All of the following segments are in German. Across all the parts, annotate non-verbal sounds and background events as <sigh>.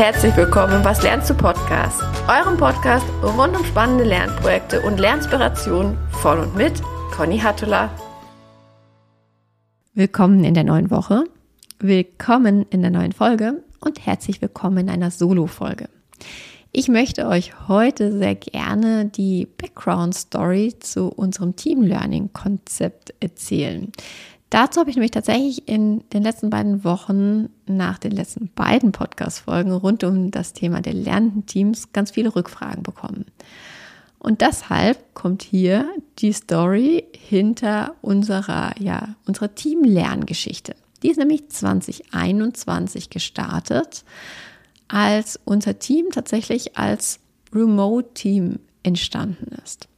herzlich willkommen im Was lernst du Podcast, eurem Podcast rund um spannende Lernprojekte und Lernspirationen von und mit Conny Hattula. Willkommen in der neuen Woche, willkommen in der neuen Folge und herzlich willkommen in einer Solo-Folge. Ich möchte euch heute sehr gerne die Background Story zu unserem Team Learning Konzept erzählen. Dazu habe ich nämlich tatsächlich in den letzten beiden Wochen nach den letzten beiden Podcast-Folgen rund um das Thema der lernenden Teams ganz viele Rückfragen bekommen. Und deshalb kommt hier die Story hinter unserer, ja, unserer Team-Lerngeschichte. Die ist nämlich 2021 gestartet, als unser Team tatsächlich als Remote-Team entstanden ist.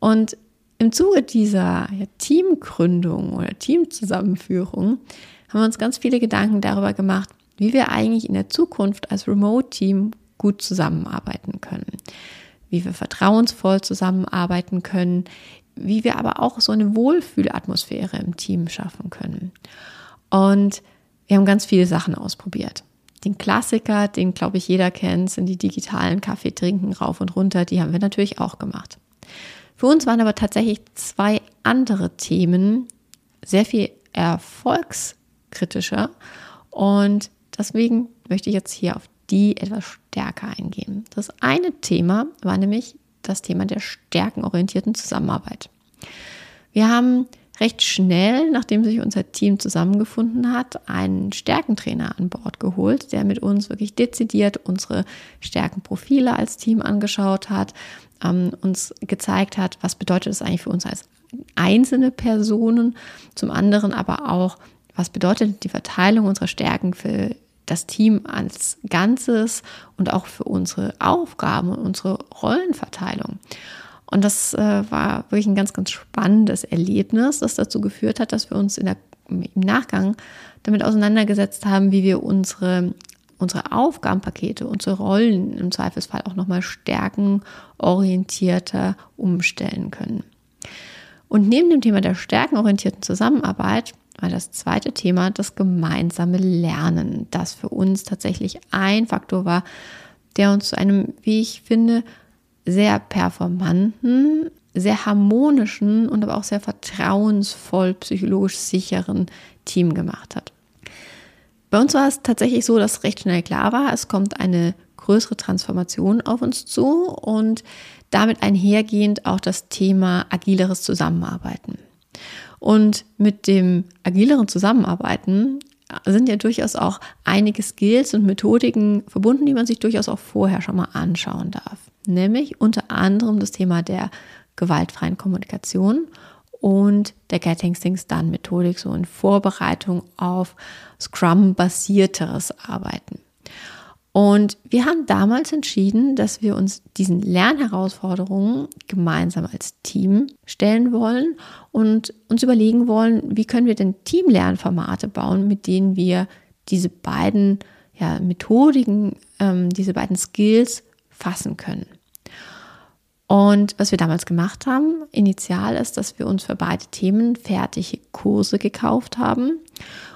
Und im Zuge dieser ja, Teamgründung oder Teamzusammenführung haben wir uns ganz viele Gedanken darüber gemacht, wie wir eigentlich in der Zukunft als Remote-Team gut zusammenarbeiten können, wie wir vertrauensvoll zusammenarbeiten können, wie wir aber auch so eine Wohlfühlatmosphäre im Team schaffen können. Und wir haben ganz viele Sachen ausprobiert. Den Klassiker, den glaube ich jeder kennt, sind die digitalen Kaffee trinken rauf und runter, die haben wir natürlich auch gemacht. Für uns waren aber tatsächlich zwei andere Themen sehr viel erfolgskritischer und deswegen möchte ich jetzt hier auf die etwas stärker eingehen. Das eine Thema war nämlich das Thema der stärkenorientierten Zusammenarbeit. Wir haben recht schnell, nachdem sich unser Team zusammengefunden hat, einen Stärkentrainer an Bord geholt, der mit uns wirklich dezidiert unsere Stärkenprofile als Team angeschaut hat, ähm, uns gezeigt hat, was bedeutet das eigentlich für uns als einzelne Personen, zum anderen aber auch, was bedeutet die Verteilung unserer Stärken für das Team als Ganzes und auch für unsere Aufgaben und unsere Rollenverteilung. Und das äh, war wirklich ein ganz, ganz spannendes Erlebnis, das dazu geführt hat, dass wir uns der, im Nachgang damit auseinandergesetzt haben, wie wir unsere unsere Aufgabenpakete, unsere Rollen im Zweifelsfall auch nochmal stärkenorientierter umstellen können. Und neben dem Thema der stärkenorientierten Zusammenarbeit war das zweite Thema das gemeinsame Lernen, das für uns tatsächlich ein Faktor war, der uns zu einem, wie ich finde, sehr performanten, sehr harmonischen und aber auch sehr vertrauensvoll, psychologisch sicheren Team gemacht hat. Bei uns war es tatsächlich so, dass recht schnell klar war, es kommt eine größere Transformation auf uns zu und damit einhergehend auch das Thema agileres Zusammenarbeiten. Und mit dem agileren Zusammenarbeiten sind ja durchaus auch einige Skills und Methodiken verbunden, die man sich durchaus auch vorher schon mal anschauen darf. Nämlich unter anderem das Thema der gewaltfreien Kommunikation und der Getting Things Done Methodik, so in Vorbereitung auf Scrum-basierteres Arbeiten. Und wir haben damals entschieden, dass wir uns diesen Lernherausforderungen gemeinsam als Team stellen wollen und uns überlegen wollen, wie können wir denn Teamlernformate bauen, mit denen wir diese beiden ja, Methodiken, ähm, diese beiden Skills fassen können. Und was wir damals gemacht haben, initial ist, dass wir uns für beide Themen fertige Kurse gekauft haben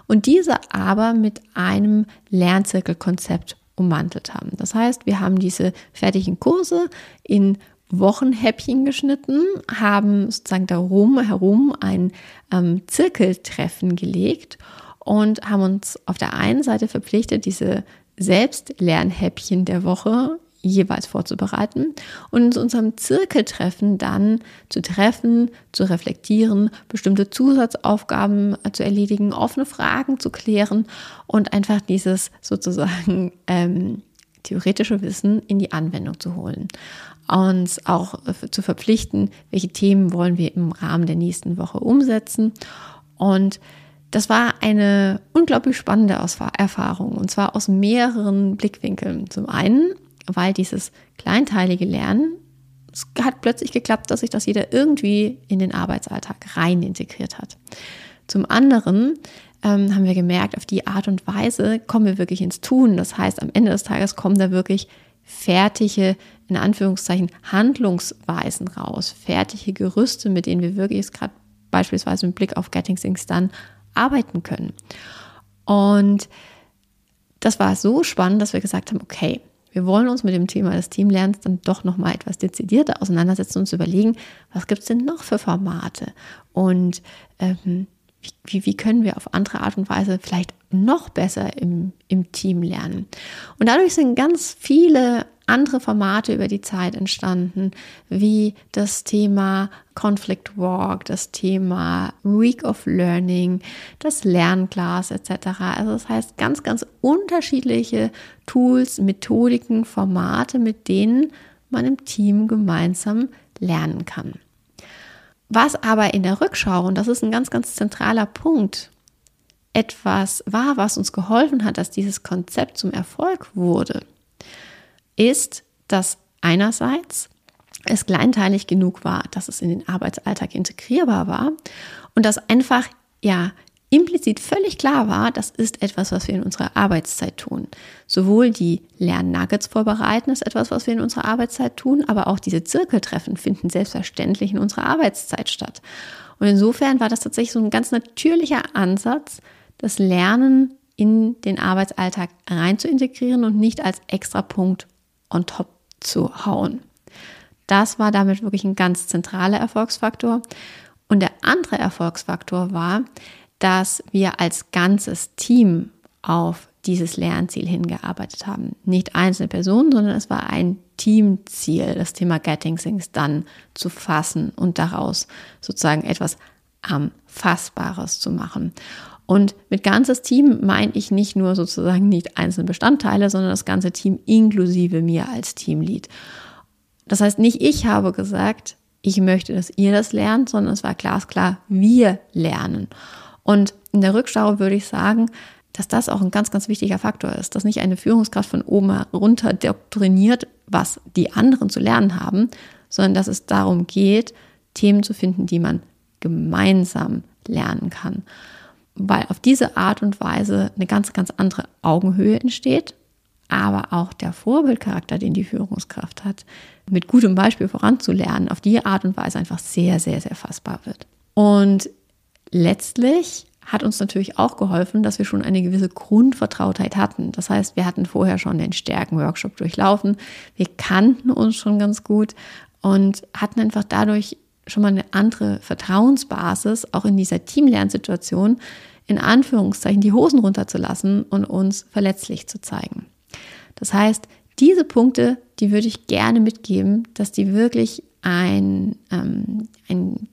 und diese aber mit einem Lernzirkelkonzept ummantelt haben. Das heißt, wir haben diese fertigen Kurse in Wochenhäppchen geschnitten, haben sozusagen darum herum ein ähm, Zirkeltreffen gelegt und haben uns auf der einen Seite verpflichtet, diese Selbstlernhäppchen der Woche jeweils vorzubereiten und in unserem Zirkeltreffen dann zu treffen, zu reflektieren, bestimmte Zusatzaufgaben zu erledigen, offene Fragen zu klären und einfach dieses sozusagen <laughs> ähm, theoretische Wissen in die Anwendung zu holen. Uns auch zu verpflichten, welche Themen wollen wir im Rahmen der nächsten Woche umsetzen. Und das war eine unglaublich spannende Erfahrung und zwar aus mehreren Blickwinkeln. Zum einen weil dieses kleinteilige Lernen, es hat plötzlich geklappt, dass sich das jeder irgendwie in den Arbeitsalltag rein integriert hat. Zum anderen ähm, haben wir gemerkt, auf die Art und Weise kommen wir wirklich ins Tun. Das heißt, am Ende des Tages kommen da wirklich fertige, in Anführungszeichen, Handlungsweisen raus, fertige Gerüste, mit denen wir wirklich gerade beispielsweise mit Blick auf Getting Things Done arbeiten können. Und das war so spannend, dass wir gesagt haben, okay, wir wollen uns mit dem Thema des Teamlernens dann doch nochmal etwas dezidierter auseinandersetzen und uns überlegen, was gibt es denn noch für Formate? Und ähm, wie, wie, können wir auf andere Art und Weise vielleicht noch besser im, im Team lernen. Und dadurch sind ganz viele andere Formate über die Zeit entstanden, wie das Thema Conflict Walk, das Thema Week of Learning, das Lernglas etc. Also das heißt ganz, ganz unterschiedliche Tools, Methodiken, Formate, mit denen man im Team gemeinsam lernen kann. Was aber in der Rückschau, und das ist ein ganz, ganz zentraler Punkt, etwas war, was uns geholfen hat, dass dieses Konzept zum Erfolg wurde, ist, dass einerseits es kleinteilig genug war, dass es in den Arbeitsalltag integrierbar war und dass einfach ja implizit völlig klar war, das ist etwas, was wir in unserer Arbeitszeit tun. Sowohl die Lernnuggets vorbereiten ist etwas, was wir in unserer Arbeitszeit tun, aber auch diese Zirkeltreffen finden selbstverständlich in unserer Arbeitszeit statt. Und insofern war das tatsächlich so ein ganz natürlicher Ansatz, das Lernen in den Arbeitsalltag rein zu integrieren und nicht als extra Punkt on top zu hauen. Das war damit wirklich ein ganz zentraler Erfolgsfaktor. Und der andere Erfolgsfaktor war, dass wir als ganzes Team auf dieses Lernziel hingearbeitet haben. Nicht einzelne Personen, sondern es war ein Teamziel, das Thema Getting Things Done zu fassen und daraus sozusagen etwas am Fassbares zu machen. Und mit ganzes Team meine ich nicht nur sozusagen nicht einzelne Bestandteile, sondern das ganze Team inklusive mir als Teamlead. Das heißt, nicht ich habe gesagt, ich möchte, dass ihr das lernt, sondern es war glasklar, wir lernen. Und in der Rückschau würde ich sagen, dass das auch ein ganz, ganz wichtiger Faktor ist, dass nicht eine Führungskraft von oben herunter doktriniert, was die anderen zu lernen haben, sondern dass es darum geht, Themen zu finden, die man gemeinsam lernen kann weil auf diese Art und Weise eine ganz, ganz andere Augenhöhe entsteht, aber auch der Vorbildcharakter, den die Führungskraft hat, mit gutem Beispiel voranzulernen, auf die Art und Weise einfach sehr, sehr, sehr fassbar wird. Und letztlich hat uns natürlich auch geholfen, dass wir schon eine gewisse Grundvertrautheit hatten. Das heißt, wir hatten vorher schon den Stärken-Workshop durchlaufen. Wir kannten uns schon ganz gut und hatten einfach dadurch schon mal eine andere Vertrauensbasis, auch in dieser Teamlernsituation, in Anführungszeichen die Hosen runterzulassen und uns verletzlich zu zeigen. Das heißt, diese Punkte, die würde ich gerne mitgeben, dass die wirklich ein, ähm, ein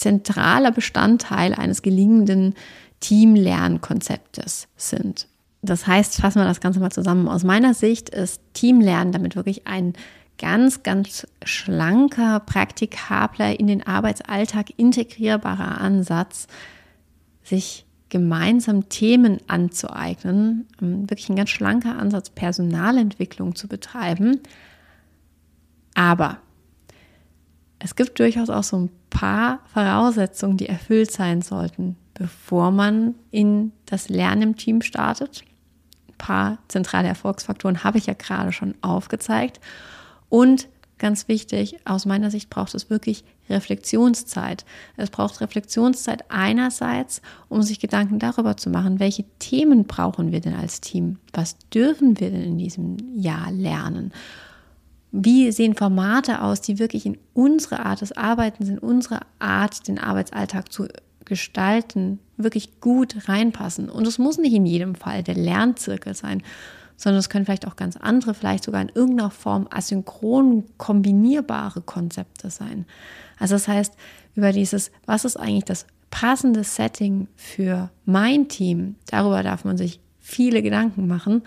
zentraler Bestandteil eines gelingenden Teamlernkonzeptes sind. Das heißt, fassen wir das Ganze mal zusammen. Aus meiner Sicht ist Teamlernen damit wirklich ein ganz, ganz schlanker, praktikabler, in den Arbeitsalltag integrierbarer Ansatz, sich gemeinsam Themen anzueignen, ähm, wirklich ein ganz schlanker Ansatz, Personalentwicklung zu betreiben. Aber es gibt durchaus auch so ein paar Voraussetzungen, die erfüllt sein sollten, bevor man in das Lernen im Team startet. Ein paar zentrale Erfolgsfaktoren habe ich ja gerade schon aufgezeigt. Und ganz wichtig, aus meiner Sicht braucht es wirklich Reflexionszeit. Es braucht Reflexionszeit einerseits, um sich Gedanken darüber zu machen, welche Themen brauchen wir denn als Team? Was dürfen wir denn in diesem Jahr lernen? Wie sehen Formate aus, die wirklich in unsere Art des Arbeitens, in unsere Art, den Arbeitsalltag zu gestalten, wirklich gut reinpassen? Und es muss nicht in jedem Fall der Lernzirkel sein, sondern es können vielleicht auch ganz andere, vielleicht sogar in irgendeiner Form asynchron kombinierbare Konzepte sein. Also das heißt, über dieses, was ist eigentlich das passende Setting für mein Team, darüber darf man sich viele Gedanken machen.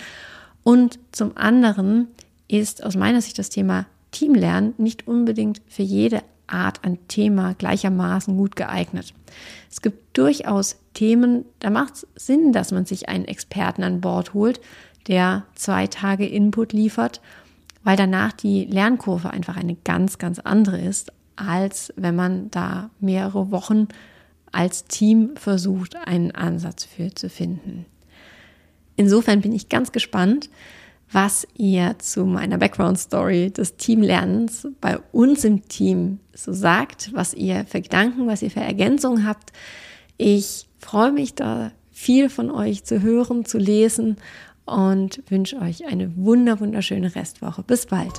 Und zum anderen ist aus meiner Sicht das Thema Teamlernen nicht unbedingt für jede Art an Thema gleichermaßen gut geeignet. Es gibt durchaus Themen, da macht es Sinn, dass man sich einen Experten an Bord holt, der zwei Tage Input liefert, weil danach die Lernkurve einfach eine ganz, ganz andere ist, als wenn man da mehrere Wochen als Team versucht, einen Ansatz für zu finden. Insofern bin ich ganz gespannt, was ihr zu meiner Background Story des Teamlernens bei uns im Team so sagt, was ihr für Gedanken, was ihr für Ergänzungen habt. Ich freue mich da viel von euch zu hören, zu lesen und wünsche euch eine wunder wunderschöne Restwoche. Bis bald.